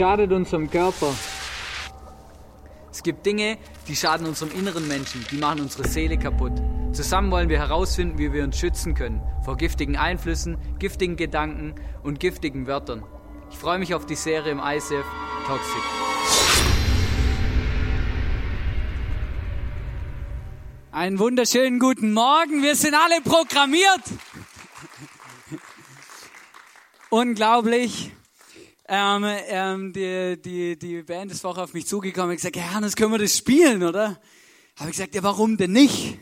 schadet unserem Körper. Es gibt Dinge, die schaden unserem inneren Menschen, die machen unsere Seele kaputt. Zusammen wollen wir herausfinden, wie wir uns schützen können vor giftigen Einflüssen, giftigen Gedanken und giftigen Wörtern. Ich freue mich auf die Serie im ICF Toxic. Einen wunderschönen guten Morgen. Wir sind alle programmiert. Unglaublich. Ähm, ähm, die, die, die Band ist vorher auf mich zugekommen und gesagt, ja, Hannes, können wir das spielen, oder? Habe ich gesagt, ja, warum denn nicht?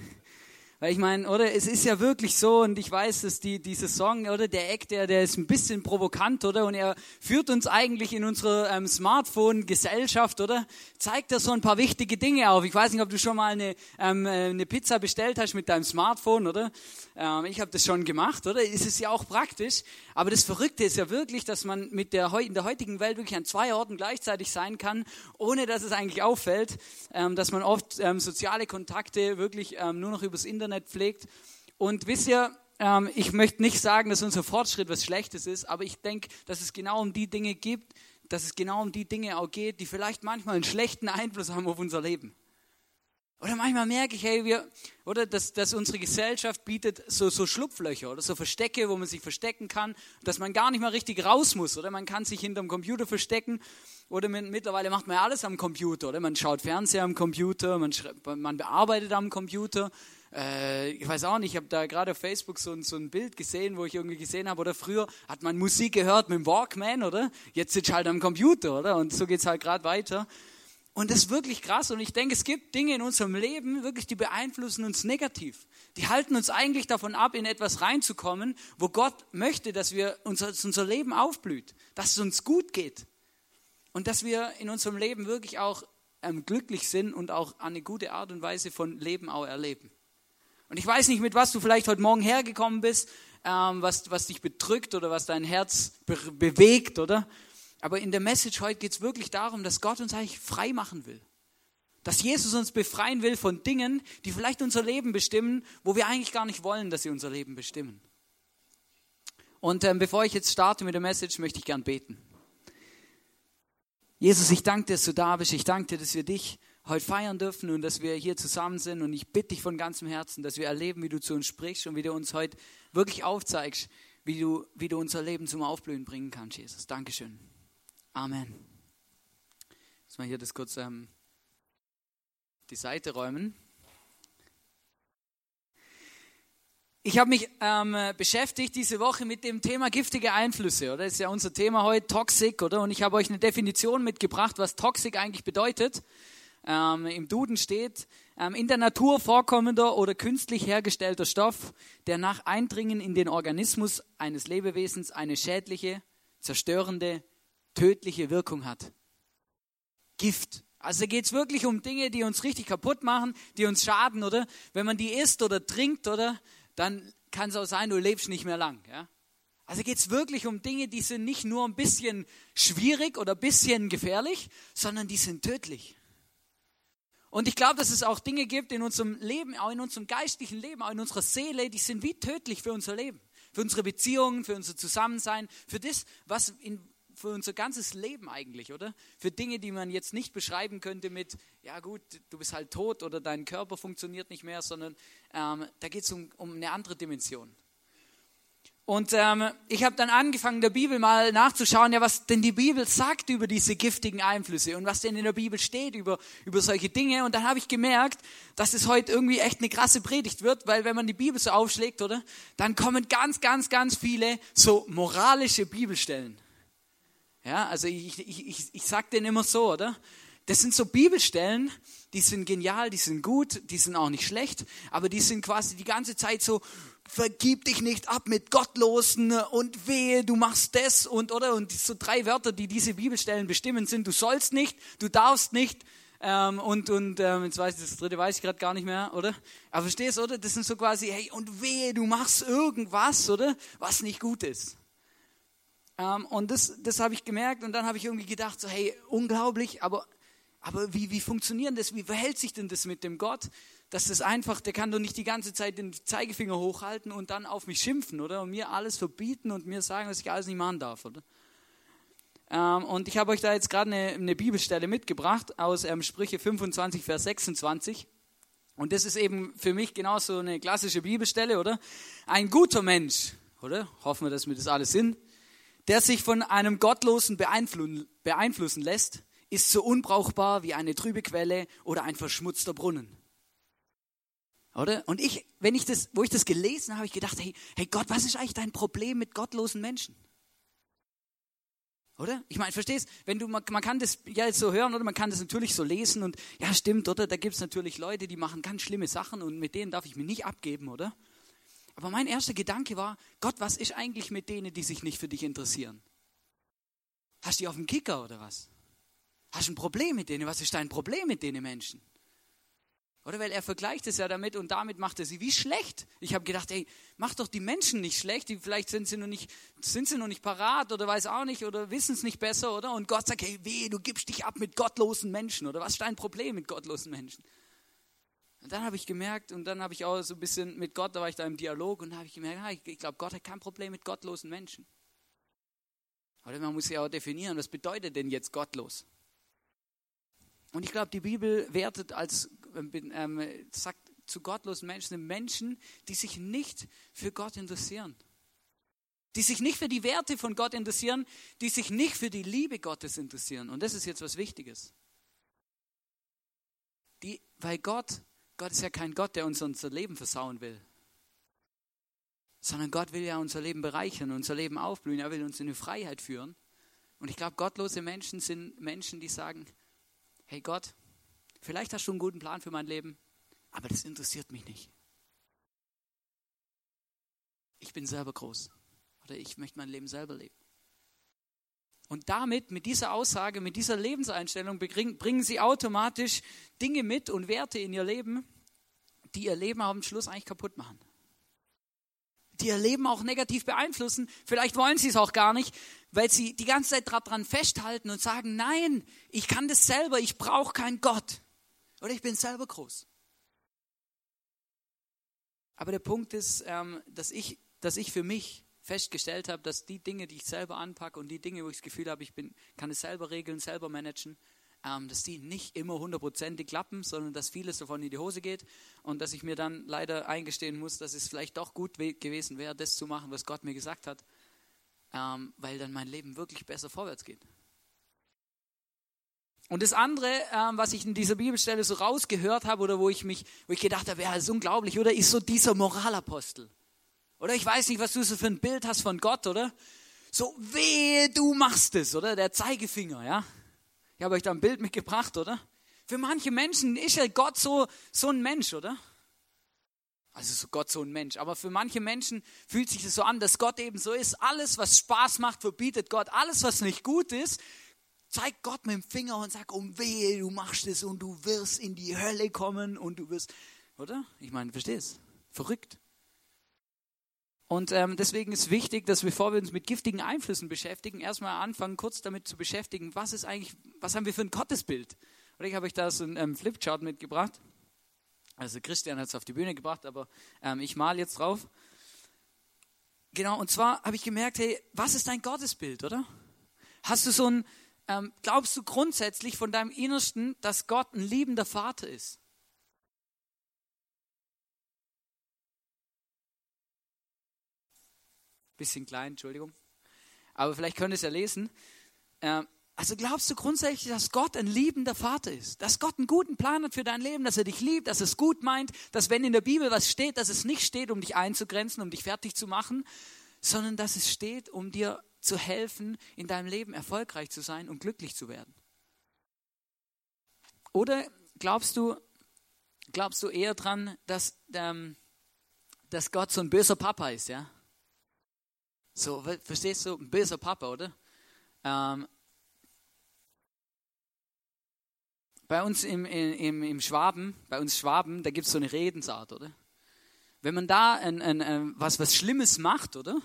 Weil ich meine, oder es ist ja wirklich so und ich weiß, dass die diese Song oder der Eck, der der ist ein bisschen provokant, oder und er führt uns eigentlich in unsere ähm, Smartphone-Gesellschaft, oder zeigt da so ein paar wichtige Dinge auf. Ich weiß nicht, ob du schon mal eine ähm, äh, eine Pizza bestellt hast mit deinem Smartphone, oder? Ähm, ich habe das schon gemacht, oder? Es ist ja auch praktisch. Aber das Verrückte ist ja wirklich, dass man mit der in der heutigen Welt wirklich an zwei Orten gleichzeitig sein kann, ohne dass es eigentlich auffällt, ähm, dass man oft ähm, soziale Kontakte wirklich ähm, nur noch übers Internet pflegt. Und wisst ihr, ähm, ich möchte nicht sagen, dass unser Fortschritt was Schlechtes ist, aber ich denke, dass es genau um die Dinge gibt, dass es genau um die Dinge auch geht, die vielleicht manchmal einen schlechten Einfluss haben auf unser Leben. Oder manchmal merke ich, hey, wir, oder dass, dass unsere Gesellschaft bietet so, so Schlupflöcher oder so Verstecke, wo man sich verstecken kann, dass man gar nicht mal richtig raus muss. Oder man kann sich hinterm Computer verstecken. Oder man, mittlerweile macht man ja alles am Computer. Oder man schaut Fernseher am Computer, man, man bearbeitet am Computer. Äh, ich weiß auch nicht, ich habe da gerade auf Facebook so so ein Bild gesehen, wo ich irgendwie gesehen habe, oder früher hat man Musik gehört mit dem Walkman, oder? Jetzt sitzt halt am Computer, oder? Und so geht es halt gerade weiter. Und das ist wirklich krass. Und ich denke, es gibt Dinge in unserem Leben, wirklich, die beeinflussen uns negativ. Die halten uns eigentlich davon ab, in etwas reinzukommen, wo Gott möchte, dass wir unser, dass unser Leben aufblüht, dass es uns gut geht. Und dass wir in unserem Leben wirklich auch ähm, glücklich sind und auch eine gute Art und Weise von Leben auch erleben. Und ich weiß nicht, mit was du vielleicht heute Morgen hergekommen bist, ähm, was, was dich bedrückt oder was dein Herz be bewegt, oder? Aber in der Message heute geht es wirklich darum, dass Gott uns eigentlich frei machen will. Dass Jesus uns befreien will von Dingen, die vielleicht unser Leben bestimmen, wo wir eigentlich gar nicht wollen, dass sie unser Leben bestimmen. Und ähm, bevor ich jetzt starte mit der Message, möchte ich gern beten. Jesus, ich danke dir, dass du da bist. Ich danke dir, dass wir dich heute feiern dürfen und dass wir hier zusammen sind. Und ich bitte dich von ganzem Herzen, dass wir erleben, wie du zu uns sprichst und wie du uns heute wirklich aufzeigst, wie du, wie du unser Leben zum Aufblühen bringen kannst, Jesus. Dankeschön. Amen. Muss mal hier das kurz ähm, die Seite räumen. Ich habe mich ähm, beschäftigt diese Woche mit dem Thema giftige Einflüsse, oder? Das ist ja unser Thema heute, Toxic, oder? Und ich habe euch eine Definition mitgebracht, was Toxic eigentlich bedeutet. Ähm, Im Duden steht, ähm, in der Natur vorkommender oder künstlich hergestellter Stoff, der nach Eindringen in den Organismus eines Lebewesens eine schädliche, zerstörende, tödliche Wirkung hat. Gift. Also geht es wirklich um Dinge, die uns richtig kaputt machen, die uns schaden, oder? Wenn man die isst oder trinkt, oder? Dann kann es auch sein, du lebst nicht mehr lang. Ja? Also geht es wirklich um Dinge, die sind nicht nur ein bisschen schwierig oder ein bisschen gefährlich, sondern die sind tödlich. Und ich glaube, dass es auch Dinge gibt in unserem Leben, auch in unserem geistlichen Leben, auch in unserer Seele, die sind wie tödlich für unser Leben, für unsere Beziehungen, für unser Zusammensein, für das, was in, für unser ganzes Leben eigentlich, oder? Für Dinge, die man jetzt nicht beschreiben könnte mit, ja gut, du bist halt tot oder dein Körper funktioniert nicht mehr, sondern ähm, da geht es um, um eine andere Dimension. Und ähm, ich habe dann angefangen, der Bibel mal nachzuschauen, ja, was denn die Bibel sagt über diese giftigen Einflüsse und was denn in der Bibel steht über, über solche Dinge. Und dann habe ich gemerkt, dass es heute irgendwie echt eine krasse Predigt wird, weil wenn man die Bibel so aufschlägt, oder, dann kommen ganz, ganz, ganz viele so moralische Bibelstellen. Ja, also ich, ich, ich, ich sag denen immer so, oder? Das sind so Bibelstellen, die sind genial, die sind gut, die sind auch nicht schlecht, aber die sind quasi die ganze Zeit so, vergib dich nicht ab mit Gottlosen und wehe, du machst das und oder und so drei Wörter, die diese Bibelstellen bestimmen, sind: Du sollst nicht, du darfst nicht ähm, und und ähm, jetzt weiß ich das dritte weiß ich gerade gar nicht mehr, oder? Aber verstehst oder? Das sind so quasi: Hey und wehe, du machst irgendwas, oder? Was nicht gut ist. Ähm, und das das habe ich gemerkt und dann habe ich irgendwie gedacht so: Hey unglaublich, aber aber wie wie funktioniert das? Wie verhält sich denn das mit dem Gott? das einfach, der kann doch nicht die ganze Zeit den Zeigefinger hochhalten und dann auf mich schimpfen, oder? Und mir alles verbieten und mir sagen, dass ich alles nicht machen darf, oder? Ähm, und ich habe euch da jetzt gerade eine, eine, Bibelstelle mitgebracht aus ähm, Sprüche 25, Vers 26. Und das ist eben für mich genauso eine klassische Bibelstelle, oder? Ein guter Mensch, oder? Hoffen wir, dass wir das alles sind. Der sich von einem Gottlosen beeinflussen lässt, ist so unbrauchbar wie eine trübe Quelle oder ein verschmutzter Brunnen. Oder? Und ich, wenn ich das, wo ich das gelesen habe, habe ich gedacht, hey, hey Gott, was ist eigentlich dein Problem mit gottlosen Menschen? Oder? Ich meine, verstehst, wenn du, man, man, kann das ja jetzt so hören oder man kann das natürlich so lesen und ja, stimmt, oder? Da gibt es natürlich Leute, die machen ganz schlimme Sachen und mit denen darf ich mich nicht abgeben, oder? Aber mein erster Gedanke war, Gott, was ist eigentlich mit denen, die sich nicht für dich interessieren? Hast du die auf dem Kicker oder was? Hast du ein Problem mit denen? Was ist dein Problem mit denen Menschen? Oder weil er vergleicht es ja damit und damit macht er sie wie schlecht. Ich habe gedacht, ey, mach doch die Menschen nicht schlecht, die vielleicht sind sie noch nicht, sind sie noch nicht parat oder weiß auch nicht oder wissen es nicht besser, oder? Und Gott sagt, hey, weh, du gibst dich ab mit gottlosen Menschen oder was ist dein Problem mit gottlosen Menschen? Und dann habe ich gemerkt und dann habe ich auch so ein bisschen mit Gott, da war ich da im Dialog und da habe ich gemerkt, ja, ich, ich glaube, Gott hat kein Problem mit gottlosen Menschen. Oder man muss ja auch definieren, was bedeutet denn jetzt gottlos? Und ich glaube, die Bibel wertet als, ähm, sagt zu gottlosen Menschen, Menschen, die sich nicht für Gott interessieren. Die sich nicht für die Werte von Gott interessieren, die sich nicht für die Liebe Gottes interessieren. Und das ist jetzt was Wichtiges. Die, weil Gott, Gott ist ja kein Gott, der uns unser Leben versauen will. Sondern Gott will ja unser Leben bereichern, unser Leben aufblühen. Er will uns in eine Freiheit führen. Und ich glaube, gottlose Menschen sind Menschen, die sagen, hey Gott, vielleicht hast du einen guten Plan für mein Leben, aber das interessiert mich nicht. Ich bin selber groß oder ich möchte mein Leben selber leben. Und damit, mit dieser Aussage, mit dieser Lebenseinstellung bringen sie automatisch Dinge mit und Werte in ihr Leben, die ihr Leben am Schluss eigentlich kaputt machen die ihr Leben auch negativ beeinflussen. Vielleicht wollen sie es auch gar nicht, weil sie die ganze Zeit daran festhalten und sagen, nein, ich kann das selber, ich brauche keinen Gott. Oder ich bin selber groß. Aber der Punkt ist, ähm, dass, ich, dass ich für mich festgestellt habe, dass die Dinge, die ich selber anpacke und die Dinge, wo ich das Gefühl habe, ich bin, kann es selber regeln, selber managen, ähm, dass die nicht immer hundertprozentig klappen, sondern dass vieles davon in die Hose geht und dass ich mir dann leider eingestehen muss, dass es vielleicht doch gut gewesen wäre, das zu machen, was Gott mir gesagt hat, ähm, weil dann mein Leben wirklich besser vorwärts geht. Und das andere, ähm, was ich in dieser Bibelstelle so rausgehört habe oder wo ich mich, wo ich gedacht habe, ja, das ist unglaublich, oder ist so dieser Moralapostel. Oder ich weiß nicht, was du so für ein Bild hast von Gott, oder? So, wehe, du machst es, oder? Der Zeigefinger, ja? Ich habe euch da ein Bild mitgebracht, oder? Für manche Menschen ist ja Gott so, so ein Mensch, oder? Also so Gott so ein Mensch. Aber für manche Menschen fühlt sich das so an, dass Gott eben so ist. Alles, was Spaß macht, verbietet Gott. Alles, was nicht gut ist, zeigt Gott mit dem Finger und sagt, um wehe, du machst es und du wirst in die Hölle kommen und du wirst, oder? Ich meine, verstehst? Verrückt. Und ähm, deswegen ist wichtig, dass bevor wir uns mit giftigen Einflüssen beschäftigen, erstmal anfangen, kurz damit zu beschäftigen, was ist eigentlich, was haben wir für ein Gottesbild? Und ich habe euch da so ein ähm, Flipchart mitgebracht. Also Christian hat es auf die Bühne gebracht, aber ähm, ich mal jetzt drauf. Genau, und zwar habe ich gemerkt, hey, was ist dein Gottesbild, oder? Hast du so ein, ähm, glaubst du grundsätzlich von deinem Innersten, dass Gott ein liebender Vater ist? Bisschen klein, Entschuldigung. Aber vielleicht könnt ihr es ja lesen. Ähm, also glaubst du grundsätzlich, dass Gott ein liebender Vater ist? Dass Gott einen guten Plan hat für dein Leben, dass er dich liebt, dass es gut meint, dass wenn in der Bibel was steht, dass es nicht steht, um dich einzugrenzen, um dich fertig zu machen, sondern dass es steht, um dir zu helfen, in deinem Leben erfolgreich zu sein und glücklich zu werden? Oder glaubst du, glaubst du eher dran, dass, ähm, dass Gott so ein böser Papa ist, ja? So, verstehst du, ein böser Papa, oder? Ähm, bei uns im, im, im Schwaben, bei uns Schwaben, da gibt es so eine Redensart, oder? Wenn man da ein, ein, ein, was, was Schlimmes macht, oder?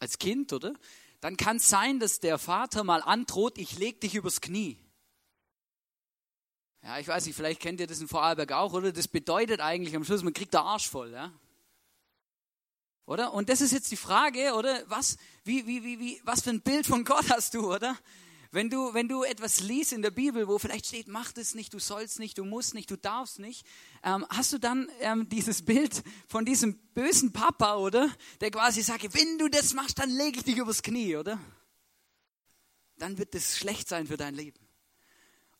Als Kind, oder? Dann kann es sein, dass der Vater mal androht, ich leg dich übers Knie. Ja, ich weiß nicht, vielleicht kennt ihr das in Vorarlberg auch, oder? Das bedeutet eigentlich am Schluss, man kriegt der Arsch voll, ja? Oder? Und das ist jetzt die Frage, oder? Was, wie, wie, wie, wie, was für ein Bild von Gott hast du, oder? Wenn du, wenn du etwas liest in der Bibel, wo vielleicht steht, mach das nicht, du sollst nicht, du musst nicht, du darfst nicht, ähm, hast du dann ähm, dieses Bild von diesem bösen Papa, oder? Der quasi sagt, wenn du das machst, dann lege ich dich übers Knie, oder? Dann wird das schlecht sein für dein Leben.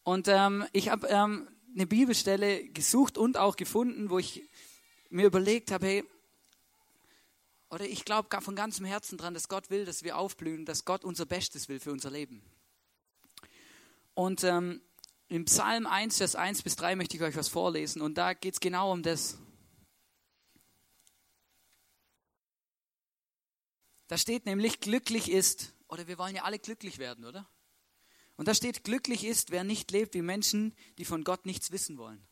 Und ähm, ich habe ähm, eine Bibelstelle gesucht und auch gefunden, wo ich mir überlegt habe, hey, oder ich glaube von ganzem Herzen dran, dass Gott will, dass wir aufblühen, dass Gott unser Bestes will für unser Leben. Und ähm, im Psalm 1, Vers 1 bis 3 möchte ich euch was vorlesen und da geht es genau um das. Da steht nämlich, glücklich ist, oder wir wollen ja alle glücklich werden, oder? Und da steht, glücklich ist, wer nicht lebt wie Menschen, die von Gott nichts wissen wollen.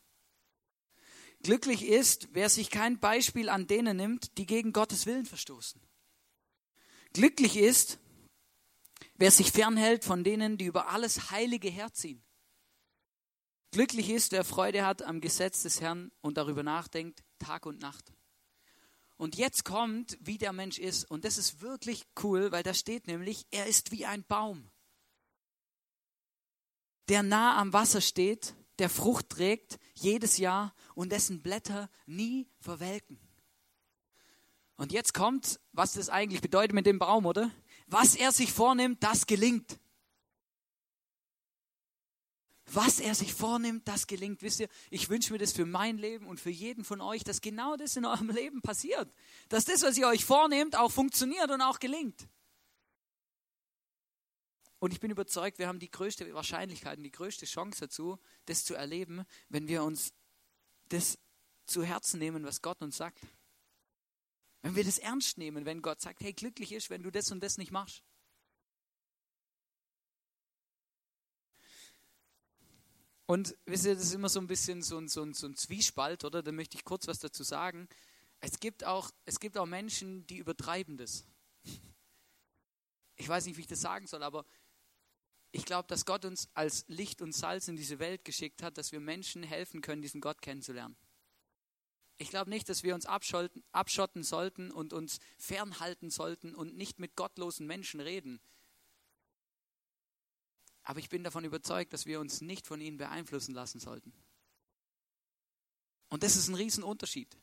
Glücklich ist, wer sich kein Beispiel an denen nimmt, die gegen Gottes Willen verstoßen. Glücklich ist, wer sich fernhält von denen, die über alles Heilige herziehen. Glücklich ist, wer Freude hat am Gesetz des Herrn und darüber nachdenkt, Tag und Nacht. Und jetzt kommt, wie der Mensch ist. Und das ist wirklich cool, weil da steht nämlich, er ist wie ein Baum, der nah am Wasser steht, der Frucht trägt jedes Jahr und dessen Blätter nie verwelken. Und jetzt kommt, was das eigentlich bedeutet mit dem Baum, oder? Was er sich vornimmt, das gelingt. Was er sich vornimmt, das gelingt. Wisst ihr, ich wünsche mir das für mein Leben und für jeden von euch, dass genau das in eurem Leben passiert. Dass das, was ihr euch vornehmt, auch funktioniert und auch gelingt. Und ich bin überzeugt, wir haben die größte Wahrscheinlichkeit und die größte Chance dazu, das zu erleben, wenn wir uns das zu Herzen nehmen, was Gott uns sagt. Wenn wir das ernst nehmen, wenn Gott sagt, hey, glücklich ist, wenn du das und das nicht machst. Und wisst ihr, das ist immer so ein bisschen so ein, so ein, so ein Zwiespalt, oder? Da möchte ich kurz was dazu sagen. Es gibt, auch, es gibt auch Menschen, die übertreiben das. Ich weiß nicht, wie ich das sagen soll, aber ich glaube, dass Gott uns als Licht und Salz in diese Welt geschickt hat, dass wir Menschen helfen können, diesen Gott kennenzulernen. Ich glaube nicht, dass wir uns abschotten, sollten und uns fernhalten sollten und nicht mit gottlosen Menschen reden. Aber ich bin davon überzeugt, dass wir uns nicht von ihnen beeinflussen lassen sollten. Und das ist ein Riesenunterschied.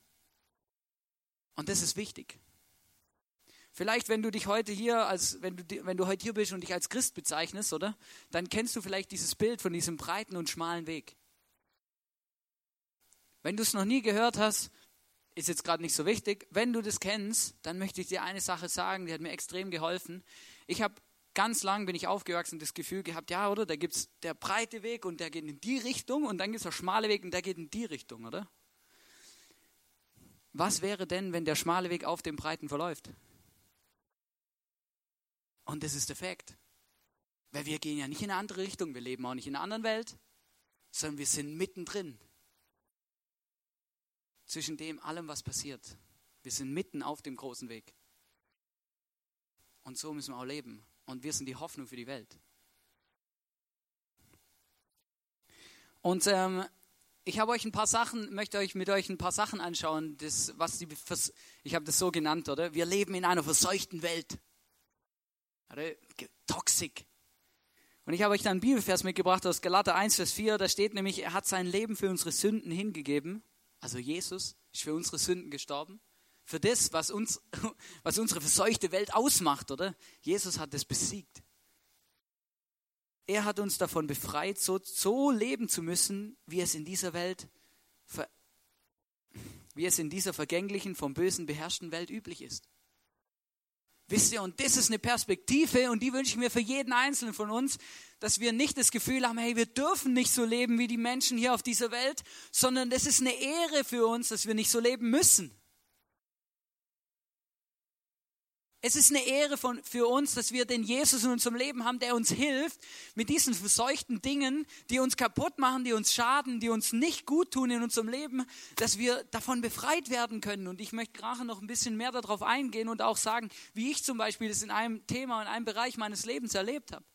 Und das ist wichtig. Vielleicht, wenn du dich heute hier als, wenn du, wenn du heute hier bist und dich als Christ bezeichnest, oder? Dann kennst du vielleicht dieses Bild von diesem breiten und schmalen Weg. Wenn du es noch nie gehört hast, ist jetzt gerade nicht so wichtig. Wenn du das kennst, dann möchte ich dir eine Sache sagen, die hat mir extrem geholfen. Ich habe ganz lang bin ich aufgewachsen das Gefühl gehabt, ja, oder? Da gibt es der breite Weg und der geht in die Richtung und dann gibt es der schmale Weg und der geht in die Richtung, oder? Was wäre denn, wenn der schmale Weg auf dem breiten verläuft? Und das ist der Fakt. Weil wir gehen ja nicht in eine andere Richtung, wir leben auch nicht in einer anderen Welt, sondern wir sind mittendrin zwischen dem allem, was passiert. Wir sind mitten auf dem großen Weg. Und so müssen wir auch leben. Und wir sind die Hoffnung für die Welt. Und ähm, ich habe euch ein paar Sachen, möchte euch mit euch ein paar Sachen anschauen, das, was die, ich habe das so genannt, oder? Wir leben in einer verseuchten Welt. Toxik. Und ich habe euch da einen Bibelvers mitgebracht aus Galater 1, Vers 4. Da steht nämlich, er hat sein Leben für unsere Sünden hingegeben. Also Jesus ist für unsere Sünden gestorben. Für das, was, uns, was unsere verseuchte Welt ausmacht, oder? Jesus hat es besiegt. Er hat uns davon befreit, so, so leben zu müssen, wie es in dieser Welt, wie es in dieser vergänglichen, vom Bösen beherrschten Welt üblich ist. Wisst ihr, und das ist eine Perspektive und die wünsche ich mir für jeden Einzelnen von uns, dass wir nicht das Gefühl haben, hey, wir dürfen nicht so leben wie die Menschen hier auf dieser Welt, sondern das ist eine Ehre für uns, dass wir nicht so leben müssen. Es ist eine Ehre von, für uns, dass wir den Jesus in unserem Leben haben, der uns hilft mit diesen verseuchten Dingen, die uns kaputt machen, die uns schaden, die uns nicht gut tun in unserem Leben, dass wir davon befreit werden können. Und ich möchte gerade noch ein bisschen mehr darauf eingehen und auch sagen, wie ich zum Beispiel das in einem Thema, in einem Bereich meines Lebens erlebt habe.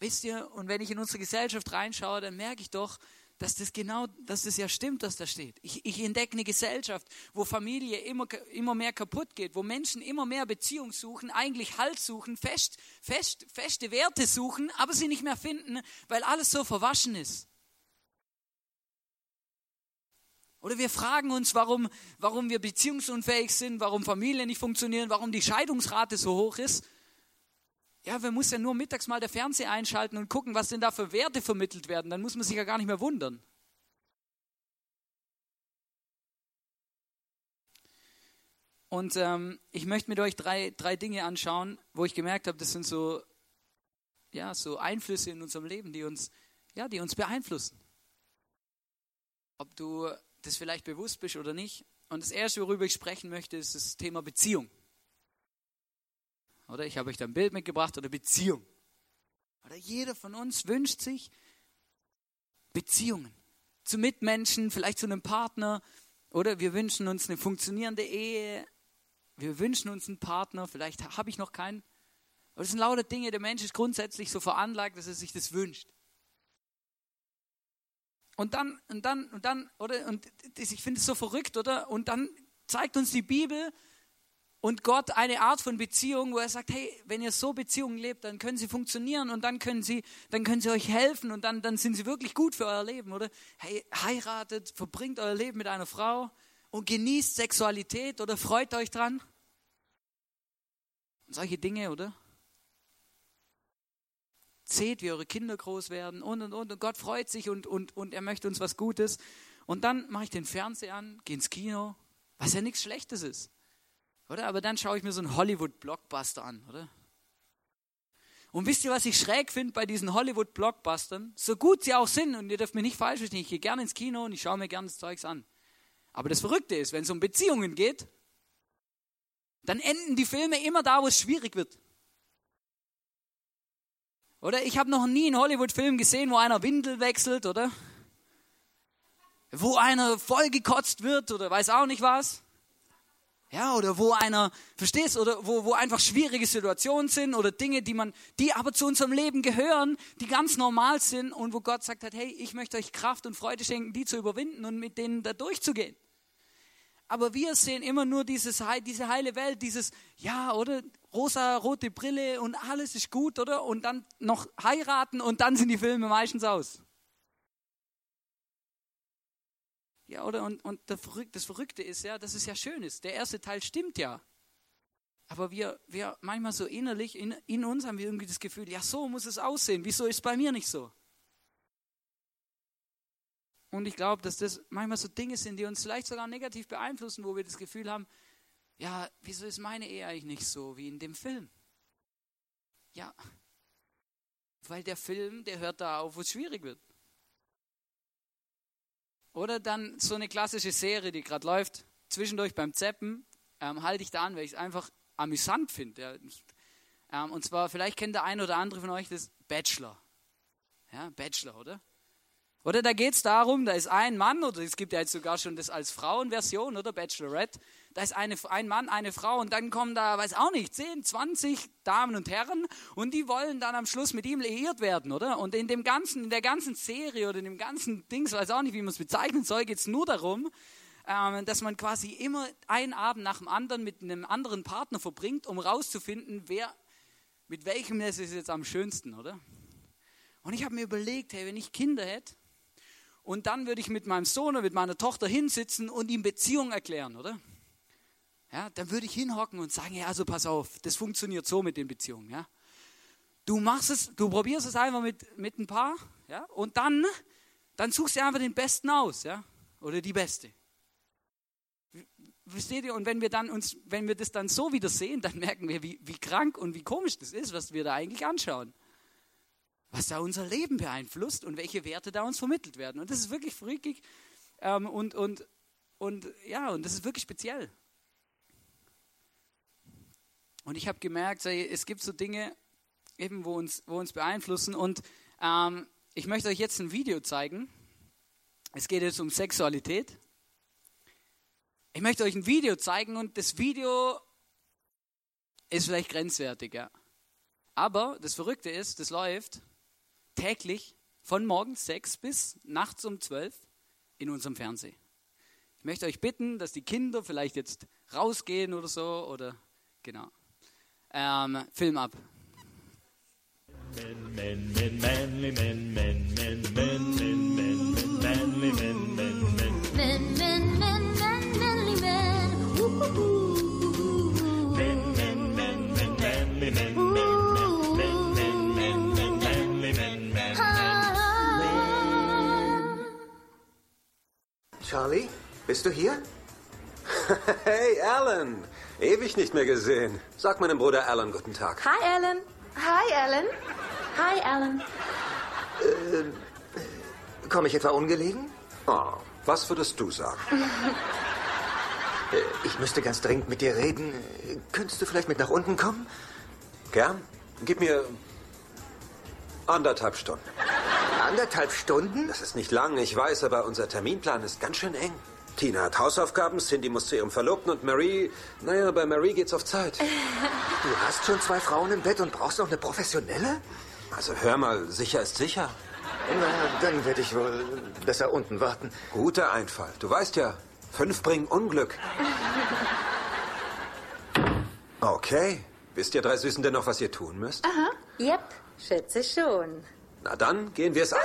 Wisst ihr, und wenn ich in unsere Gesellschaft reinschaue, dann merke ich doch, dass das genau, dass das ja stimmt, was da steht. Ich, ich entdecke eine Gesellschaft, wo Familie immer, immer mehr kaputt geht, wo Menschen immer mehr Beziehung suchen, eigentlich Halt suchen, fest, fest, feste Werte suchen, aber sie nicht mehr finden, weil alles so verwaschen ist. Oder wir fragen uns, warum, warum wir beziehungsunfähig sind, warum Familien nicht funktionieren, warum die Scheidungsrate so hoch ist. Ja, wir müssen ja nur mittags mal der Fernseher einschalten und gucken, was denn da für Werte vermittelt werden. Dann muss man sich ja gar nicht mehr wundern. Und ähm, ich möchte mit euch drei, drei Dinge anschauen, wo ich gemerkt habe, das sind so, ja, so Einflüsse in unserem Leben, die uns, ja, die uns beeinflussen. Ob du das vielleicht bewusst bist oder nicht. Und das Erste, worüber ich sprechen möchte, ist das Thema Beziehung. Oder ich habe euch da ein Bild mitgebracht oder Beziehung. Oder jeder von uns wünscht sich Beziehungen zu Mitmenschen, vielleicht zu einem Partner. Oder wir wünschen uns eine funktionierende Ehe. Wir wünschen uns einen Partner. Vielleicht habe ich noch keinen. Aber das sind lauter Dinge. Der Mensch ist grundsätzlich so veranlagt, dass er sich das wünscht. Und dann, und dann, und dann, oder? Und ich finde es so verrückt, oder? Und dann zeigt uns die Bibel, und Gott eine Art von Beziehung, wo er sagt, hey, wenn ihr so Beziehungen lebt, dann können sie funktionieren und dann können sie, dann können sie euch helfen und dann, dann sind sie wirklich gut für euer Leben, oder? Hey, heiratet, verbringt euer Leben mit einer Frau und genießt Sexualität oder freut euch dran. Und solche Dinge, oder? Seht, wie eure Kinder groß werden und und und und Gott freut sich und, und, und er möchte uns was Gutes. Und dann mache ich den Fernseher an, gehe ins Kino, was ja nichts Schlechtes ist. Oder? Aber dann schaue ich mir so einen Hollywood-Blockbuster an, oder? Und wisst ihr, was ich schräg finde bei diesen Hollywood-Blockbustern? So gut sie auch sind, und ihr dürft mir nicht falsch verstehen, ich gehe gerne ins Kino und ich schaue mir gerne das Zeugs an. Aber das Verrückte ist, wenn es um Beziehungen geht, dann enden die Filme immer da, wo es schwierig wird. Oder ich habe noch nie einen Hollywood-Film gesehen, wo einer Windel wechselt, oder? Wo einer vollgekotzt wird oder weiß auch nicht was. Ja, oder wo einer, verstehst, oder wo, wo einfach schwierige Situationen sind oder Dinge, die man, die aber zu unserem Leben gehören, die ganz normal sind und wo Gott sagt hat, hey, ich möchte euch Kraft und Freude schenken, die zu überwinden und mit denen da durchzugehen. Aber wir sehen immer nur dieses, diese heile Welt, dieses, ja, oder, rosa, rote Brille und alles ist gut, oder? Und dann noch heiraten und dann sind die Filme meistens aus. Ja, oder? Und, und das Verrückte ist ja, dass es ja schön ist. Der erste Teil stimmt ja. Aber wir, wir manchmal so innerlich, in, in uns haben wir irgendwie das Gefühl, ja, so muss es aussehen. Wieso ist es bei mir nicht so? Und ich glaube, dass das manchmal so Dinge sind, die uns vielleicht sogar negativ beeinflussen, wo wir das Gefühl haben, ja, wieso ist meine Ehe eigentlich nicht so wie in dem Film? Ja, weil der Film, der hört da auf, wo es schwierig wird. Oder dann so eine klassische Serie, die gerade läuft, zwischendurch beim Zeppen, ähm, halte ich da an, weil ich es einfach amüsant finde. Ja. Ähm, und zwar, vielleicht kennt der eine oder andere von euch das Bachelor. Ja, Bachelor, oder? Oder da geht es darum, da ist ein Mann, oder es gibt ja jetzt sogar schon das als Frauenversion, oder Bachelorette. Da ist eine, ein Mann, eine Frau und dann kommen da, weiß auch nicht, 10, 20 Damen und Herren und die wollen dann am Schluss mit ihm liiert werden, oder? Und in dem ganzen, in der ganzen Serie oder in dem ganzen Dings, weiß auch nicht, wie man es bezeichnen soll, geht es nur darum, ähm, dass man quasi immer einen Abend nach dem anderen mit einem anderen Partner verbringt, um rauszufinden, wer, mit welchem ist es jetzt am schönsten, oder? Und ich habe mir überlegt, hey, wenn ich Kinder hätte, und dann würde ich mit meinem Sohn oder mit meiner Tochter hinsitzen und ihm Beziehung erklären, oder? Ja, dann würde ich hinhocken und sagen, ja, also pass auf, das funktioniert so mit den Beziehungen, ja. Du machst es, du probierst es einfach mit, mit ein paar, ja, und dann, dann suchst du einfach den Besten aus, ja, oder die Beste. Versteht ihr? Und wenn wir dann uns, wenn wir das dann so wieder sehen, dann merken wir, wie, wie krank und wie komisch das ist, was wir da eigentlich anschauen was da unser Leben beeinflusst und welche Werte da uns vermittelt werden. Und das ist wirklich freakig ähm, und, und, und ja, und das ist wirklich speziell. Und ich habe gemerkt, es gibt so Dinge, eben wo uns, wo uns beeinflussen. Und ähm, ich möchte euch jetzt ein Video zeigen. Es geht jetzt um Sexualität. Ich möchte euch ein Video zeigen und das Video ist vielleicht grenzwertig, ja. Aber das Verrückte ist, das läuft täglich von morgens sechs bis nachts um zwölf in unserem Fernsehen. Ich möchte euch bitten, dass die Kinder vielleicht jetzt rausgehen oder so oder genau. Ähm, Film ab. Men, men, men, manly men, men, men, men, men, men, manly men, men, men. Men, men, men, men, manly men. Men, Charlie? Bist du hier? Hey, Alan. Ewig nicht mehr gesehen. Sag meinem Bruder Alan guten Tag. Hi, Alan. Hi, Alan. Hi, Alan. Äh, Komme ich etwa ungelegen? Oh, was würdest du sagen? Äh, ich müsste ganz dringend mit dir reden. Könntest du vielleicht mit nach unten kommen? Gern. Gib mir anderthalb Stunden. Anderthalb Stunden? Das ist nicht lang, ich weiß, aber unser Terminplan ist ganz schön eng. Tina hat Hausaufgaben, Cindy muss zu ihrem Verlobten und Marie, naja, bei Marie geht's auf Zeit. Du hast schon zwei Frauen im Bett und brauchst noch eine professionelle? Also hör mal, sicher ist sicher. Na, dann werde ich wohl besser unten warten. Guter Einfall. Du weißt ja, fünf bringen Unglück. Okay. Wisst ihr drei Süßen denn noch, was ihr tun müsst? Aha. Yep, schätze schon. Na dann, gehen wir es an.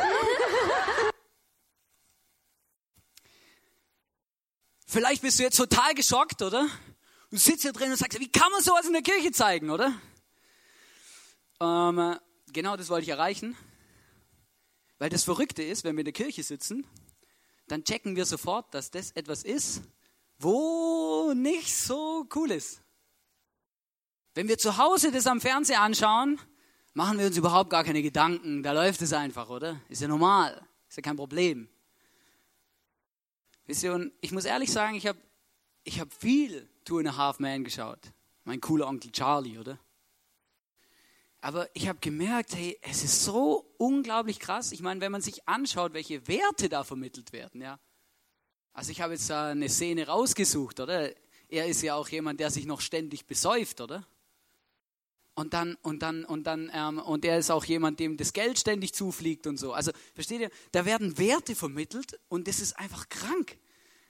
Vielleicht bist du jetzt total geschockt, oder? Du sitzt hier drin und sagst, wie kann man sowas in der Kirche zeigen, oder? Ähm, genau das wollte ich erreichen. Weil das Verrückte ist, wenn wir in der Kirche sitzen, dann checken wir sofort, dass das etwas ist, wo nicht so cool ist. Wenn wir zu Hause das am Fernseher anschauen, machen wir uns überhaupt gar keine Gedanken. Da läuft es einfach, oder? Ist ja normal. Ist ja kein Problem. Wisst ihr, und ich muss ehrlich sagen, ich habe ich hab viel Two and a Half Man geschaut. Mein cooler Onkel Charlie, oder? Aber ich habe gemerkt, hey, es ist so unglaublich krass. Ich meine, wenn man sich anschaut, welche Werte da vermittelt werden, ja. Also ich habe jetzt da eine Szene rausgesucht, oder? Er ist ja auch jemand, der sich noch ständig besäuft, oder? Und dann, und dann, und dann, ähm, und er ist auch jemand, dem das Geld ständig zufliegt und so. Also, versteht ihr? Da werden Werte vermittelt und das ist einfach krank.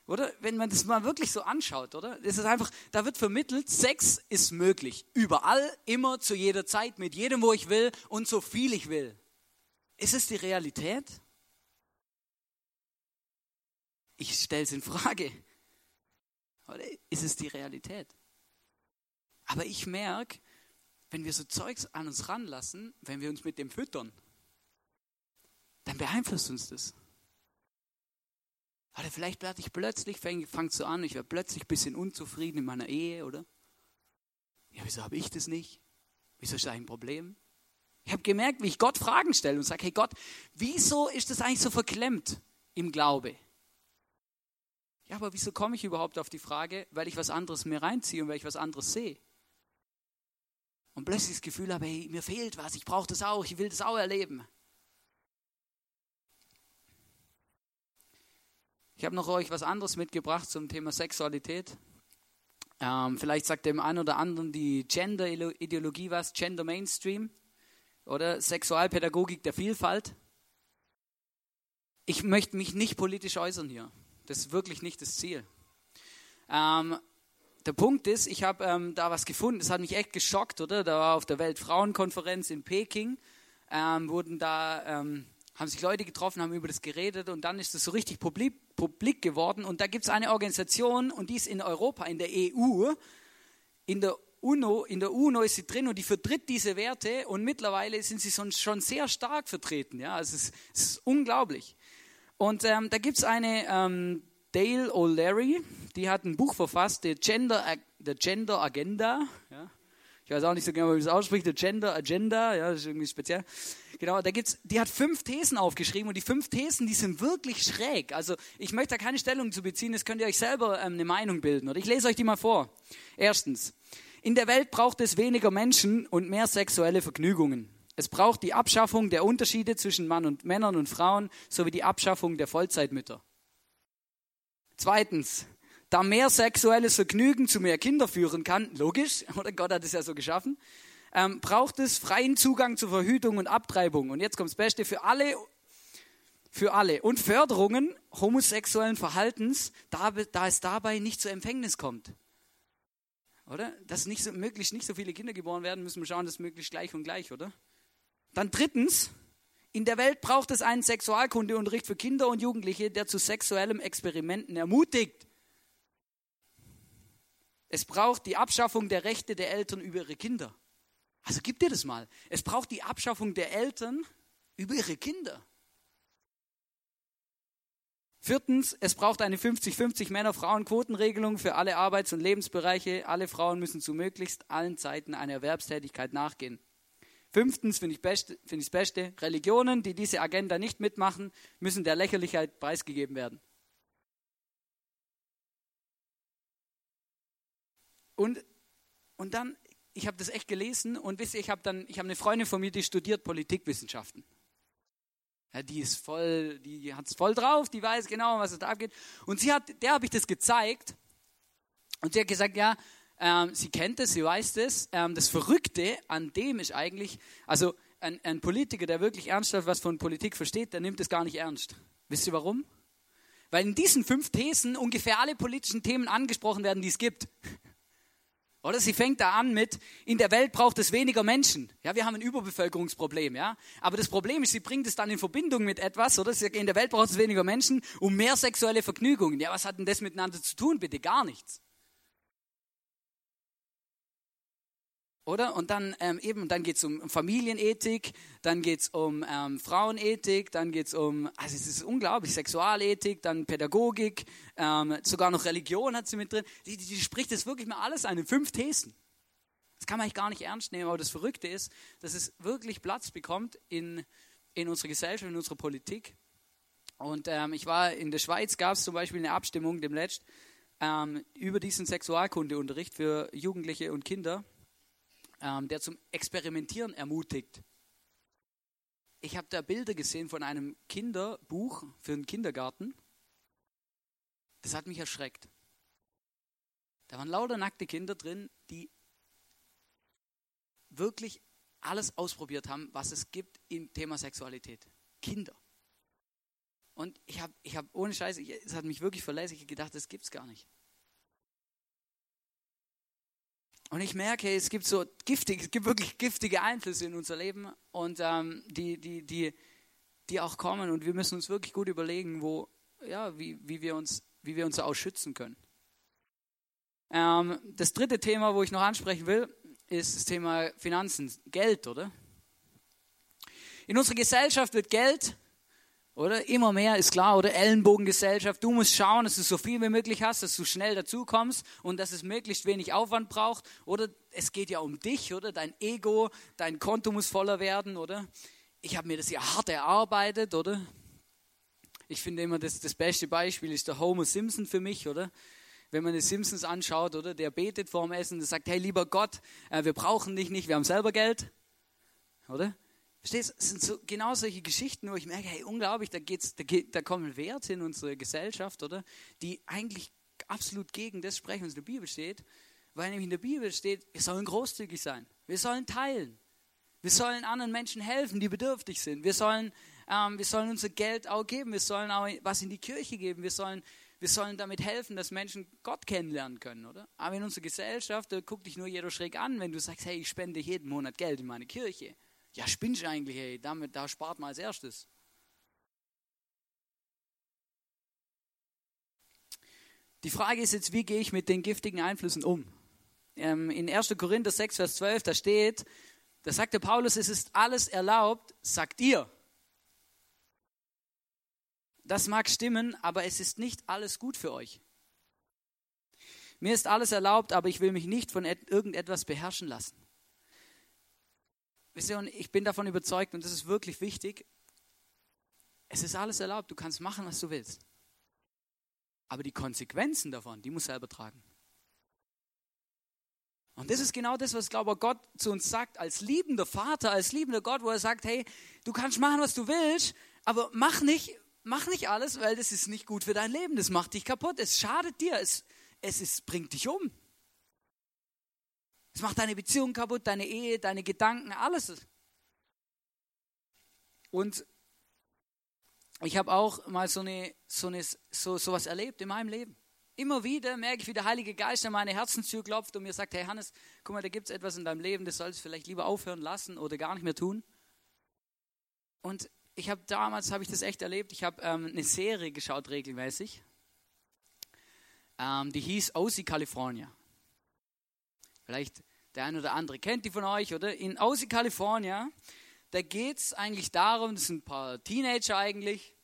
Oder? Wenn man das mal wirklich so anschaut, oder? Das ist einfach, da wird vermittelt, Sex ist möglich. Überall, immer, zu jeder Zeit, mit jedem, wo ich will und so viel ich will. Ist es die Realität? Ich stelle es in Frage. Oder ist es die Realität? Aber ich merke, wenn wir so Zeugs an uns ranlassen, wenn wir uns mit dem füttern, dann beeinflusst uns das. Oder vielleicht werde ich plötzlich, fängt so an, ich werde plötzlich ein bisschen unzufrieden in meiner Ehe, oder? Ja, wieso habe ich das nicht? Wieso ist das ein Problem? Ich habe gemerkt, wie ich Gott Fragen stelle und sage, hey Gott, wieso ist das eigentlich so verklemmt im Glaube? Ja, aber wieso komme ich überhaupt auf die Frage? Weil ich was anderes mir reinziehe und weil ich was anderes sehe und plötzlich das Gefühl habe, hey, mir fehlt was, ich brauche das auch, ich will das auch erleben. Ich habe noch euch was anderes mitgebracht zum Thema Sexualität. Ähm, vielleicht sagt dem einen oder anderen die Gender-Ideologie was, Gender Mainstream oder Sexualpädagogik der Vielfalt. Ich möchte mich nicht politisch äußern hier. Das ist wirklich nicht das Ziel. Ähm, der Punkt ist, ich habe ähm, da was gefunden, das hat mich echt geschockt, oder? Da war auf der Weltfrauenkonferenz in Peking, ähm, wurden da, ähm, haben sich Leute getroffen, haben über das geredet und dann ist das so richtig publik, publik geworden. Und da gibt es eine Organisation und die ist in Europa, in der EU, in der UNO, in der UNO ist sie drin und die vertritt diese Werte und mittlerweile sind sie schon sehr stark vertreten. Ja, also es ist, es ist unglaublich. Und ähm, da gibt es eine ähm, Dale O'Leary, die hat ein Buch verfasst, The Gender, The Gender Agenda. Ja. Ich weiß auch nicht so genau, wie man das ausspricht, The Gender Agenda, ja, das ist irgendwie speziell. Genau, da gibt's, die hat fünf Thesen aufgeschrieben und die fünf Thesen, die sind wirklich schräg. Also ich möchte da keine Stellung zu beziehen, das könnt ihr euch selber ähm, eine Meinung bilden. Oder ich lese euch die mal vor. Erstens, in der Welt braucht es weniger Menschen und mehr sexuelle Vergnügungen. Es braucht die Abschaffung der Unterschiede zwischen Mann und Männern und Frauen sowie die Abschaffung der Vollzeitmütter. Zweitens, da mehr sexuelles Vergnügen zu mehr Kinder führen kann, logisch, oder Gott hat es ja so geschaffen, ähm, braucht es freien Zugang zur Verhütung und Abtreibung. Und jetzt kommt das Beste für alle für alle und Förderungen homosexuellen Verhaltens, da, da es dabei nicht zur Empfängnis kommt. Oder? Dass nicht so, möglichst nicht so viele Kinder geboren werden, müssen wir schauen, dass möglichst gleich und gleich, oder? Dann drittens, in der Welt braucht es einen Sexualkundeunterricht für Kinder und Jugendliche, der zu sexuellen Experimenten ermutigt. Es braucht die Abschaffung der Rechte der Eltern über ihre Kinder. Also gib dir das mal. Es braucht die Abschaffung der Eltern über ihre Kinder. Viertens, es braucht eine 50-50 Männer-Frauen-Quotenregelung für alle Arbeits- und Lebensbereiche. Alle Frauen müssen zu möglichst allen Zeiten einer Erwerbstätigkeit nachgehen. Fünftens finde ich, beste, find das Beste, Religionen, die diese Agenda nicht mitmachen, müssen der Lächerlichkeit preisgegeben werden. Und, und dann, ich habe das echt gelesen und wisst ihr, ich habe dann, ich habe eine Freundin von mir, die studiert Politikwissenschaften. Ja, die ist voll, die hat es voll drauf, die weiß genau, was es da abgeht. Und sie hat, der habe ich das gezeigt und sie hat gesagt, ja, ähm, sie kennt es, sie weiß es. Ähm, das Verrückte an dem ist eigentlich, also ein, ein Politiker, der wirklich ernsthaft was von Politik versteht, der nimmt es gar nicht ernst. Wisst ihr warum? Weil in diesen fünf Thesen ungefähr alle politischen Themen angesprochen werden, die es gibt. Oder sie fängt da an mit, in der Welt braucht es weniger Menschen. Ja, wir haben ein Überbevölkerungsproblem, ja. Aber das Problem ist, sie bringt es dann in Verbindung mit etwas, oder? Sie sagt, in der Welt braucht es weniger Menschen um mehr sexuelle Vergnügungen. Ja, was hat denn das miteinander zu tun? Bitte gar nichts. Oder? Und dann ähm, eben, dann geht es um Familienethik, dann geht es um ähm, Frauenethik, dann geht es um, also es ist unglaublich, Sexualethik, dann Pädagogik, ähm, sogar noch Religion hat sie mit drin. Die, die, die spricht das wirklich mal alles an in fünf Thesen. Das kann man eigentlich gar nicht ernst nehmen, aber das Verrückte ist, dass es wirklich Platz bekommt in, in unserer Gesellschaft, in unserer Politik. Und ähm, ich war in der Schweiz, gab es zum Beispiel eine Abstimmung demnächst ähm, über diesen Sexualkundeunterricht für Jugendliche und Kinder ähm, der zum Experimentieren ermutigt. Ich habe da Bilder gesehen von einem Kinderbuch für einen Kindergarten. Das hat mich erschreckt. Da waren lauter nackte Kinder drin, die wirklich alles ausprobiert haben, was es gibt im Thema Sexualität. Kinder. Und ich habe ich hab ohne Scheiß, es hat mich wirklich verletzt, ich gedacht, das gibt es gar nicht. Und ich merke, es gibt so giftig, es gibt wirklich giftige Einflüsse in unser Leben und ähm, die, die, die, die auch kommen und wir müssen uns wirklich gut überlegen, wo, ja, wie, wie, wir uns, wie wir uns auch schützen können. Ähm, das dritte Thema, wo ich noch ansprechen will, ist das Thema Finanzen, Geld, oder? In unserer Gesellschaft wird Geld oder immer mehr ist klar, oder Ellenbogengesellschaft. Du musst schauen, dass du so viel wie möglich hast, dass du schnell dazukommst und dass es möglichst wenig Aufwand braucht. Oder es geht ja um dich, oder dein Ego, dein Konto muss voller werden, oder? Ich habe mir das ja hart erarbeitet, oder? Ich finde immer, das, das beste Beispiel ist der Homer Simpson für mich, oder? Wenn man die Simpsons anschaut, oder? Der betet vorm Essen und sagt, hey, lieber Gott, äh, wir brauchen dich nicht, wir haben selber Geld, oder? Verstehst du? Es sind so, genau solche Geschichten, wo ich merke, hey, unglaublich, da, geht's, da, geht, da kommen Werte in unsere Gesellschaft, oder? Die eigentlich absolut gegen das sprechen, was in der Bibel steht. Weil nämlich in der Bibel steht, wir sollen großzügig sein. Wir sollen teilen. Wir sollen anderen Menschen helfen, die bedürftig sind. Wir sollen, ähm, wir sollen unser Geld auch geben. Wir sollen auch was in die Kirche geben. Wir sollen, wir sollen damit helfen, dass Menschen Gott kennenlernen können, oder? Aber in unserer Gesellschaft, da guckt dich nur jeder schräg an, wenn du sagst, hey, ich spende jeden Monat Geld in meine Kirche. Ja, spinnst du eigentlich, ey, damit, da spart man als erstes. Die Frage ist jetzt, wie gehe ich mit den giftigen Einflüssen um? Ähm, in 1. Korinther 6, Vers 12, da steht, da sagt der Paulus, es ist alles erlaubt, sagt ihr. Das mag stimmen, aber es ist nicht alles gut für euch. Mir ist alles erlaubt, aber ich will mich nicht von irgendetwas beherrschen lassen. Wisst ihr, und ich bin davon überzeugt, und das ist wirklich wichtig, es ist alles erlaubt, du kannst machen, was du willst. Aber die Konsequenzen davon, die muss selber tragen. Und das ist genau das, was, glaube ich, Gott zu uns sagt, als liebender Vater, als liebender Gott, wo er sagt, hey, du kannst machen, was du willst, aber mach nicht, mach nicht alles, weil das ist nicht gut für dein Leben, das macht dich kaputt, es schadet dir, es, es ist, bringt dich um. Es macht deine Beziehung kaputt, deine Ehe, deine Gedanken, alles. Und ich habe auch mal so, eine, so, eine, so, so was erlebt in meinem Leben. Immer wieder merke ich, wie der Heilige Geist an meine Herzenstür klopft und mir sagt, hey Hannes, guck mal, da gibt es etwas in deinem Leben, das sollst du vielleicht lieber aufhören lassen oder gar nicht mehr tun. Und ich habe damals, habe ich das echt erlebt, ich habe ähm, eine Serie geschaut regelmäßig, ähm, die hieß OC California. Vielleicht der eine oder andere kennt die von euch, oder? In OC California, da geht es eigentlich darum, das sind ein paar Teenager eigentlich,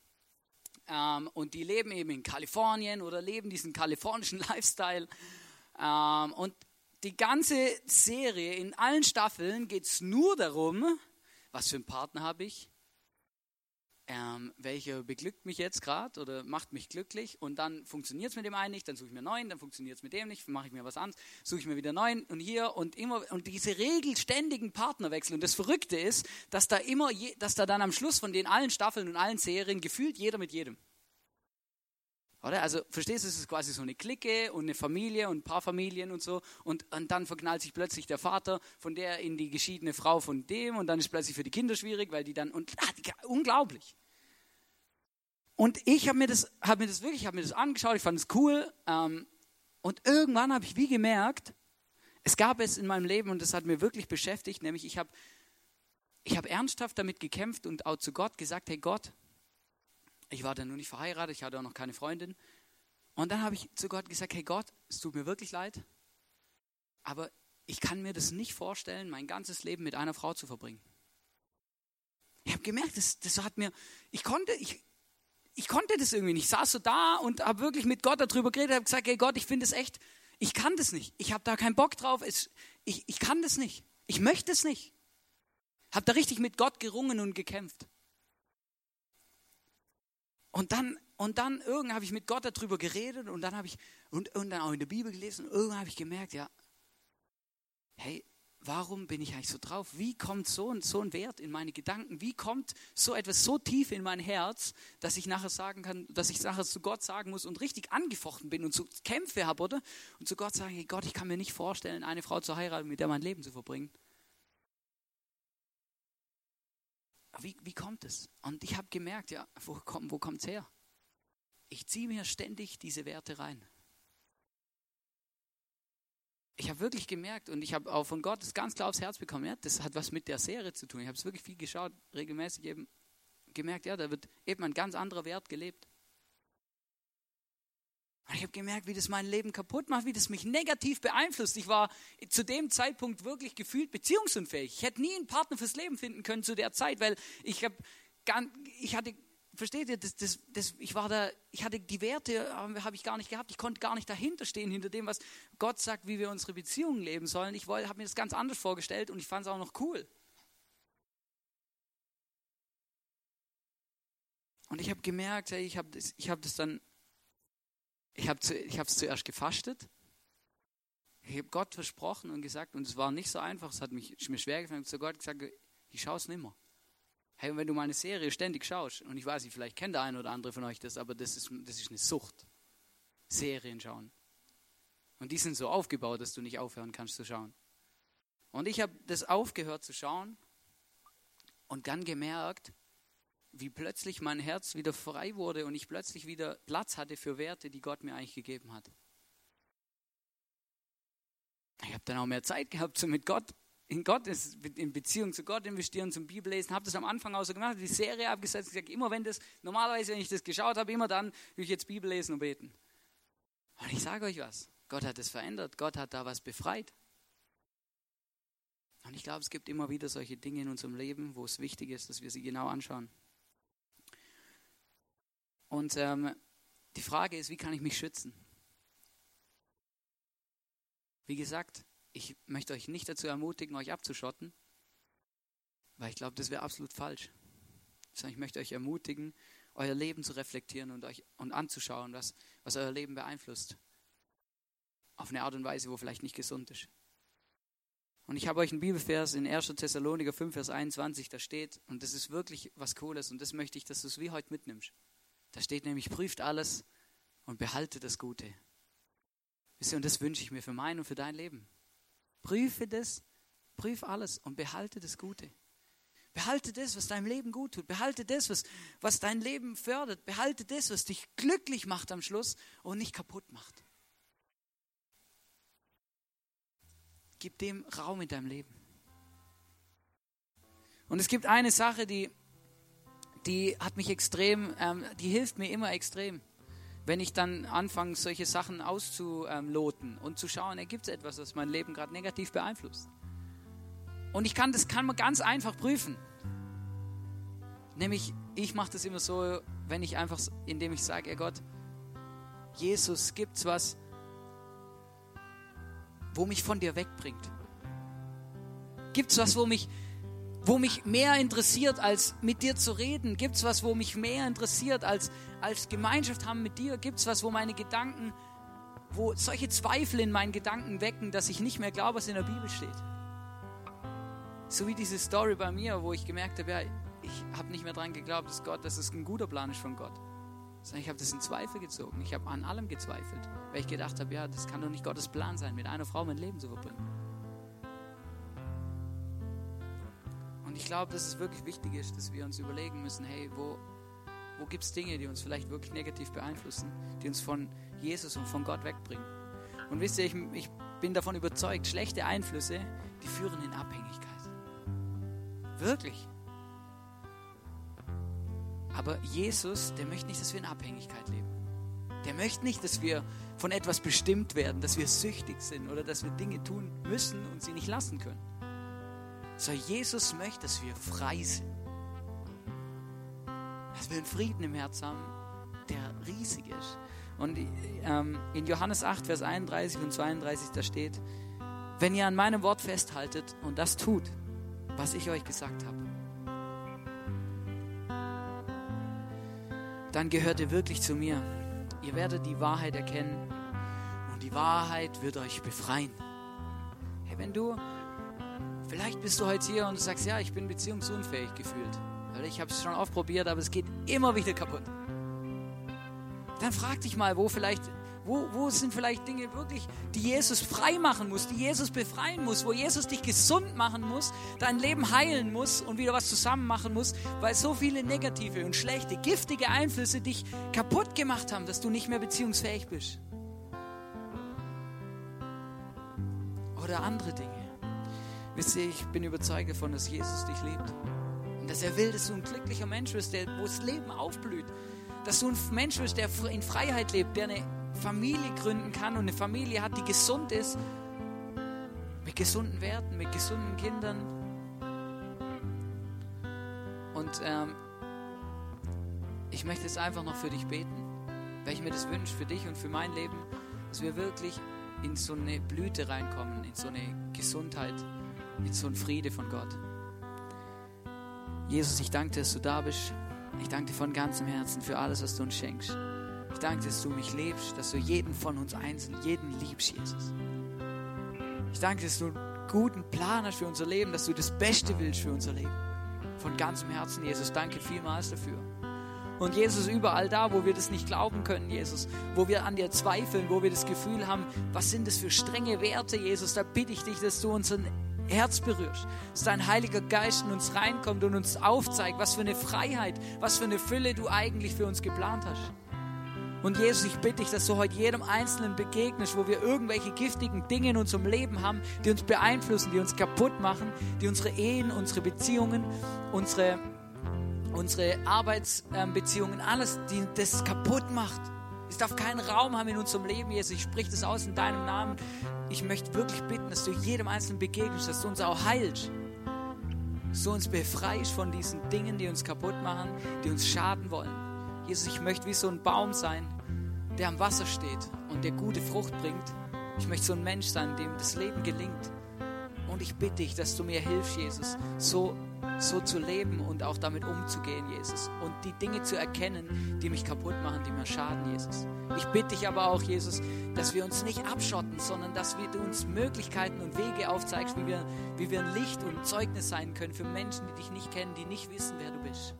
ähm, und die leben eben in Kalifornien oder leben diesen kalifornischen Lifestyle. Ähm, und die ganze Serie, in allen Staffeln geht es nur darum, was für einen Partner habe ich, ähm, welcher beglückt mich jetzt gerade oder macht mich glücklich und dann funktioniert es mit dem einen nicht, dann suche ich mir einen neuen, dann funktioniert es mit dem nicht, mache ich mir was anderes, suche ich mir wieder einen neuen und hier und immer und diese regelständigen Partnerwechsel und das Verrückte ist, dass da immer, je, dass da dann am Schluss von den allen Staffeln und allen Serien gefühlt jeder mit jedem. Oder? Also verstehst du, es ist quasi so eine Clique und eine Familie und ein paar Familien und so. Und, und dann verknallt sich plötzlich der Vater von der in die geschiedene Frau von dem und dann ist plötzlich für die Kinder schwierig, weil die dann. Und ah, unglaublich. Und ich habe mir, das, mir das wirklich, ich habe mir das angeschaut, ich fand es cool. Ähm, und irgendwann habe ich wie gemerkt, es gab es in meinem Leben und das hat mir wirklich beschäftigt, nämlich ich habe ich hab ernsthaft damit gekämpft und auch zu Gott gesagt, hey Gott, ich war dann nur nicht verheiratet, ich hatte auch noch keine Freundin. Und dann habe ich zu Gott gesagt, hey Gott, es tut mir wirklich leid, aber ich kann mir das nicht vorstellen, mein ganzes Leben mit einer Frau zu verbringen. Ich habe gemerkt, das, das hat mir, ich konnte, ich, ich konnte das irgendwie nicht. Ich saß so da und habe wirklich mit Gott darüber geredet, habe gesagt, hey Gott, ich finde es echt, ich kann das nicht. Ich habe da keinen Bock drauf. Es, ich, ich kann das nicht. Ich möchte es nicht. Habe da richtig mit Gott gerungen und gekämpft. Und dann, und dann irgendwann habe ich mit Gott darüber geredet und dann habe ich, und, und dann auch in der Bibel gelesen und irgendwann habe ich gemerkt, ja, hey, warum bin ich eigentlich so drauf? Wie kommt so ein, so ein Wert in meine Gedanken? Wie kommt so etwas so tief in mein Herz, dass ich nachher sagen kann, dass ich nachher zu Gott sagen muss und richtig angefochten bin und so Kämpfe habe, oder? Und zu Gott sagen, hey Gott, ich kann mir nicht vorstellen, eine Frau zu heiraten, mit der mein Leben zu verbringen. Wie, wie kommt es? Und ich habe gemerkt, ja, wo, kommt, wo kommt es her? Ich ziehe mir ständig diese Werte rein. Ich habe wirklich gemerkt und ich habe auch von Gott das ganz klar aufs Herz bekommen, ja, das hat was mit der Serie zu tun. Ich habe es wirklich viel geschaut, regelmäßig eben gemerkt, ja, da wird eben ein ganz anderer Wert gelebt. Ich habe gemerkt, wie das mein Leben kaputt macht, wie das mich negativ beeinflusst. Ich war zu dem Zeitpunkt wirklich gefühlt beziehungsunfähig. Ich hätte nie einen Partner fürs Leben finden können zu der Zeit, weil ich habe, ich hatte, versteht ihr, das, das, das, ich war da, ich hatte die Werte, habe ich gar nicht gehabt. Ich konnte gar nicht dahinter stehen, hinter dem, was Gott sagt, wie wir unsere Beziehungen leben sollen. Ich habe mir das ganz anders vorgestellt und ich fand es auch noch cool. Und ich habe gemerkt, ich habe das, hab das dann ich habe es zuerst gefastet. Ich habe Gott versprochen und gesagt, und es war nicht so einfach, es hat mich, mir schwer gefallen, ich habe zu Gott gesagt, ich schaue es nimmer. Hey, wenn du meine Serie ständig schaust, und ich weiß nicht, vielleicht kennt der eine oder andere von euch das, aber das ist, das ist eine Sucht. Serien schauen. Und die sind so aufgebaut, dass du nicht aufhören kannst zu schauen. Und ich habe das aufgehört zu schauen und dann gemerkt, wie plötzlich mein Herz wieder frei wurde und ich plötzlich wieder Platz hatte für Werte, die Gott mir eigentlich gegeben hat. Ich habe dann auch mehr Zeit gehabt, so mit Gott, in Gott, in Beziehung zu Gott investieren, zum Bibellesen. Habe das am Anfang auch so gemacht, die Serie abgesetzt, gesagt, immer wenn das, normalerweise, wenn ich das geschaut habe, immer dann will ich jetzt Bibel lesen und beten. Und ich sage euch was, Gott hat es verändert, Gott hat da was befreit. Und ich glaube, es gibt immer wieder solche Dinge in unserem Leben, wo es wichtig ist, dass wir sie genau anschauen. Und ähm, die Frage ist, wie kann ich mich schützen? Wie gesagt, ich möchte euch nicht dazu ermutigen, euch abzuschotten, weil ich glaube, das wäre absolut falsch. Sondern ich möchte euch ermutigen, euer Leben zu reflektieren und, euch, und anzuschauen, was, was euer Leben beeinflusst. Auf eine Art und Weise, wo vielleicht nicht gesund ist. Und ich habe euch einen Bibelvers in 1. Thessaloniker 5, Vers 21, da steht, und das ist wirklich was Cooles, und das möchte ich, dass du es wie heute mitnimmst. Da steht nämlich, prüft alles und behalte das Gute. Wisst ihr, und das wünsche ich mir für mein und für dein Leben. Prüfe das, prüf alles und behalte das Gute. Behalte das, was deinem Leben gut tut. Behalte das, was, was dein Leben fördert. Behalte das, was dich glücklich macht am Schluss und nicht kaputt macht. Gib dem Raum in deinem Leben. Und es gibt eine Sache, die, die hat mich extrem, ähm, die hilft mir immer extrem, wenn ich dann anfange, solche Sachen auszuloten und zu schauen, gibt es etwas, was mein Leben gerade negativ beeinflusst. Und ich kann das kann man ganz einfach prüfen. Nämlich, ich mache das immer so, wenn ich einfach, indem ich sage, Gott, Jesus, gibt's was, wo mich von dir wegbringt? Gibt's was, wo mich wo mich mehr interessiert, als mit dir zu reden? Gibt es was, wo mich mehr interessiert, als, als Gemeinschaft haben mit dir? Gibt es was, wo meine Gedanken, wo solche Zweifel in meinen Gedanken wecken, dass ich nicht mehr glaube, was in der Bibel steht? So wie diese Story bei mir, wo ich gemerkt habe, ja, ich habe nicht mehr daran geglaubt, dass Gott, dass es ein guter Plan ist von Gott. Sondern ich habe das in Zweifel gezogen. Ich habe an allem gezweifelt, weil ich gedacht habe, ja, das kann doch nicht Gottes Plan sein, mit einer Frau mein Leben zu verbringen. Und ich glaube, dass es wirklich wichtig ist, dass wir uns überlegen müssen, hey, wo, wo gibt es Dinge, die uns vielleicht wirklich negativ beeinflussen, die uns von Jesus und von Gott wegbringen. Und wisst ihr, ich, ich bin davon überzeugt, schlechte Einflüsse, die führen in Abhängigkeit. Wirklich. Aber Jesus, der möchte nicht, dass wir in Abhängigkeit leben. Der möchte nicht, dass wir von etwas bestimmt werden, dass wir süchtig sind oder dass wir Dinge tun müssen und sie nicht lassen können. So, Jesus möchte, dass wir frei sind. Dass wir einen Frieden im Herz haben, der riesig ist. Und ähm, in Johannes 8, Vers 31 und 32, da steht, wenn ihr an meinem Wort festhaltet und das tut, was ich euch gesagt habe, dann gehört ihr wirklich zu mir. Ihr werdet die Wahrheit erkennen und die Wahrheit wird euch befreien. Hey, wenn du Vielleicht bist du heute hier und du sagst, ja, ich bin beziehungsunfähig gefühlt. Ich habe es schon oft probiert, aber es geht immer wieder kaputt. Dann frag dich mal, wo vielleicht, wo, wo sind vielleicht Dinge wirklich, die Jesus frei machen muss, die Jesus befreien muss, wo Jesus dich gesund machen muss, dein Leben heilen muss und wieder was zusammen machen muss, weil so viele negative und schlechte, giftige Einflüsse dich kaputt gemacht haben, dass du nicht mehr beziehungsfähig bist. Oder andere Dinge. Wisst ihr, ich bin überzeugt davon, dass Jesus dich liebt. Und dass er will, dass du ein glücklicher Mensch wirst, der, wo das Leben aufblüht. Dass du ein Mensch wirst, der in Freiheit lebt, der eine Familie gründen kann und eine Familie hat, die gesund ist. Mit gesunden Werten, mit gesunden Kindern. Und ähm, ich möchte jetzt einfach noch für dich beten, weil ich mir das wünsche, für dich und für mein Leben, dass wir wirklich in so eine Blüte reinkommen, in so eine Gesundheit mit so einem Friede von Gott. Jesus, ich danke dir, dass du da bist. Ich danke dir von ganzem Herzen für alles, was du uns schenkst. Ich danke dir, dass du mich liebst, dass du jeden von uns einzeln, jeden liebst, Jesus. Ich danke dir, dass du einen guten Plan hast für unser Leben, dass du das Beste willst für unser Leben. Von ganzem Herzen, Jesus, danke vielmals dafür. Und Jesus, überall da, wo wir das nicht glauben können, Jesus, wo wir an dir zweifeln, wo wir das Gefühl haben, was sind das für strenge Werte, Jesus, da bitte ich dich, dass du unseren Herz berührst, dass dein Heiliger Geist in uns reinkommt und uns aufzeigt, was für eine Freiheit, was für eine Fülle du eigentlich für uns geplant hast. Und Jesus, ich bitte dich, dass du heute jedem Einzelnen begegnest, wo wir irgendwelche giftigen Dinge in unserem Leben haben, die uns beeinflussen, die uns kaputt machen, die unsere Ehen, unsere Beziehungen, unsere, unsere Arbeitsbeziehungen, alles, die das kaputt macht. Es darf keinen Raum haben in unserem Leben, Jesus. Ich spreche das aus in deinem Namen. Ich möchte wirklich bitten, dass du jedem Einzelnen begegnest, dass du uns auch heilst. Dass du uns befreist von diesen Dingen, die uns kaputt machen, die uns schaden wollen. Jesus, ich möchte wie so ein Baum sein, der am Wasser steht und der gute Frucht bringt. Ich möchte so ein Mensch sein, dem das Leben gelingt. Und ich bitte dich, dass du mir hilfst, Jesus, so so zu leben und auch damit umzugehen, Jesus. Und die Dinge zu erkennen, die mich kaputt machen, die mir schaden, Jesus. Ich bitte dich aber auch, Jesus, dass wir uns nicht abschotten, sondern dass wir, du uns Möglichkeiten und Wege aufzeigst, wie wir, wie wir ein Licht und ein Zeugnis sein können für Menschen, die dich nicht kennen, die nicht wissen, wer du bist.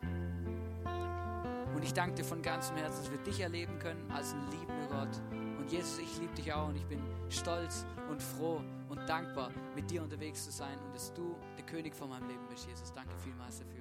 Und ich danke dir von ganzem Herzen, dass wir dich erleben können als ein liebender Gott und Jesus, ich liebe dich auch und ich bin stolz und froh und dankbar, mit dir unterwegs zu sein und dass du König von meinem Leben bist, Jesus. Danke vielmals dafür.